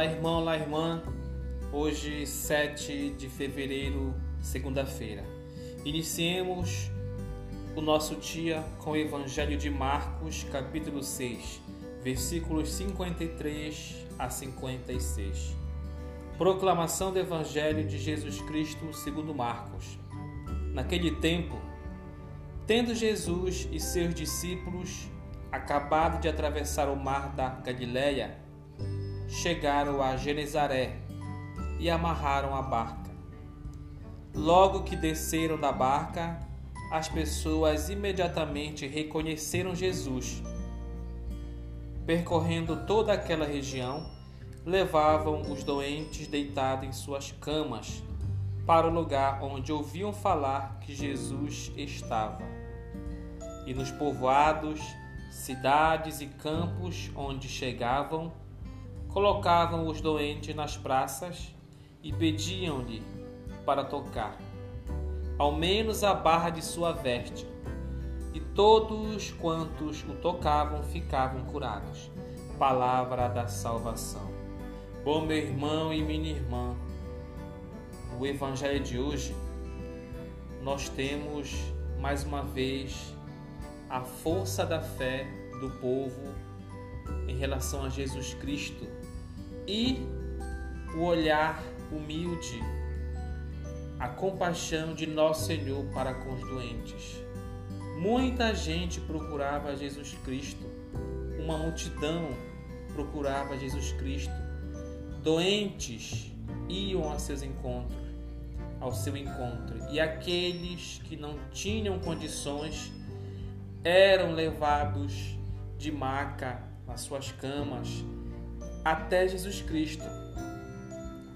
Olá, irmão, olá, irmã. Hoje, 7 de fevereiro, segunda-feira. Iniciemos o nosso dia com o Evangelho de Marcos, capítulo 6, versículos 53 a 56. Proclamação do Evangelho de Jesus Cristo segundo Marcos. Naquele tempo, tendo Jesus e seus discípulos acabado de atravessar o mar da Galileia, chegaram a Genezaré e amarraram a barca. Logo que desceram da barca, as pessoas imediatamente reconheceram Jesus. Percorrendo toda aquela região, levavam os doentes deitados em suas camas para o lugar onde ouviam falar que Jesus estava. E nos povoados, cidades e campos onde chegavam, colocavam os doentes nas praças e pediam-lhe para tocar, ao menos a barra de sua veste, e todos quantos o tocavam ficavam curados. Palavra da salvação. Bom, meu irmão e minha irmã, o Evangelho de hoje, nós temos mais uma vez a força da fé do povo em relação a Jesus Cristo e o olhar humilde, a compaixão de nosso Senhor para com os doentes. Muita gente procurava Jesus Cristo, uma multidão procurava Jesus Cristo. Doentes iam a seus encontros, ao seu encontro, e aqueles que não tinham condições eram levados de maca nas suas camas até Jesus Cristo,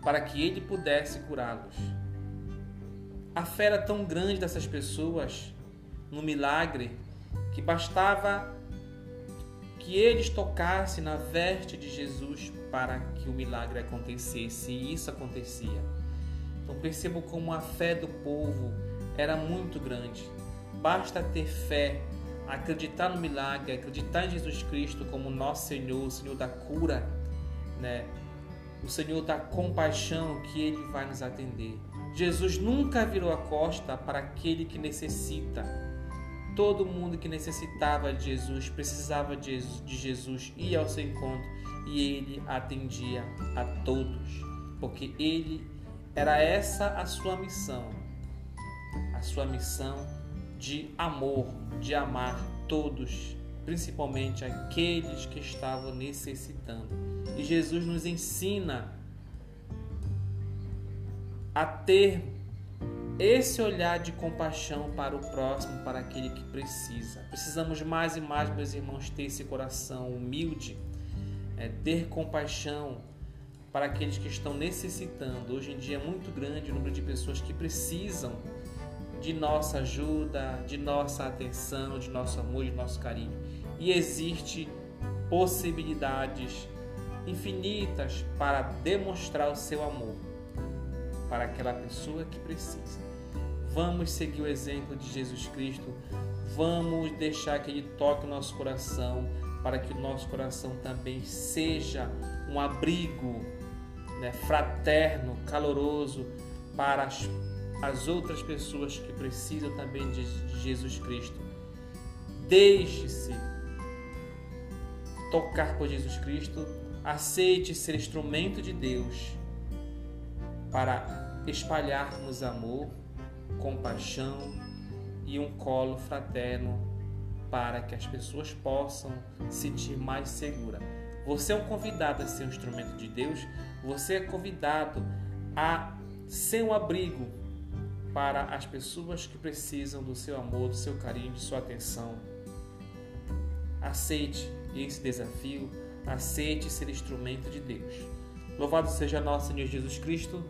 para que ele pudesse curá-los. A fé era tão grande dessas pessoas no milagre que bastava que eles tocassem na veste de Jesus para que o milagre acontecesse, e isso acontecia. Então percebo como a fé do povo era muito grande. Basta ter fé acreditar no milagre, acreditar em Jesus Cristo como nosso Senhor, Senhor da cura, né? O Senhor da compaixão que Ele vai nos atender. Jesus nunca virou a costa para aquele que necessita. Todo mundo que necessitava de Jesus, precisava de Jesus, ia ao seu encontro e Ele atendia a todos, porque Ele era essa a sua missão, a sua missão de amor, de amar todos, principalmente aqueles que estavam necessitando. E Jesus nos ensina a ter esse olhar de compaixão para o próximo, para aquele que precisa. Precisamos mais e mais, meus irmãos, ter esse coração humilde, é, ter compaixão para aqueles que estão necessitando. Hoje em dia é muito grande o número de pessoas que precisam de nossa ajuda, de nossa atenção, de nosso amor, de nosso carinho. E existe possibilidades infinitas para demonstrar o seu amor para aquela pessoa que precisa. Vamos seguir o exemplo de Jesus Cristo. Vamos deixar que Ele toque o nosso coração, para que o nosso coração também seja um abrigo né, fraterno, caloroso para as as outras pessoas que precisam também de Jesus Cristo. Deixe-se tocar por Jesus Cristo, aceite ser instrumento de Deus para espalharmos amor, compaixão e um colo fraterno para que as pessoas possam se sentir mais segura. Você é um convidado a ser um instrumento de Deus, você é convidado a ser um abrigo para as pessoas que precisam do seu amor, do seu carinho, de sua atenção. Aceite esse desafio, aceite ser instrumento de Deus. Louvado seja nosso Senhor Jesus Cristo.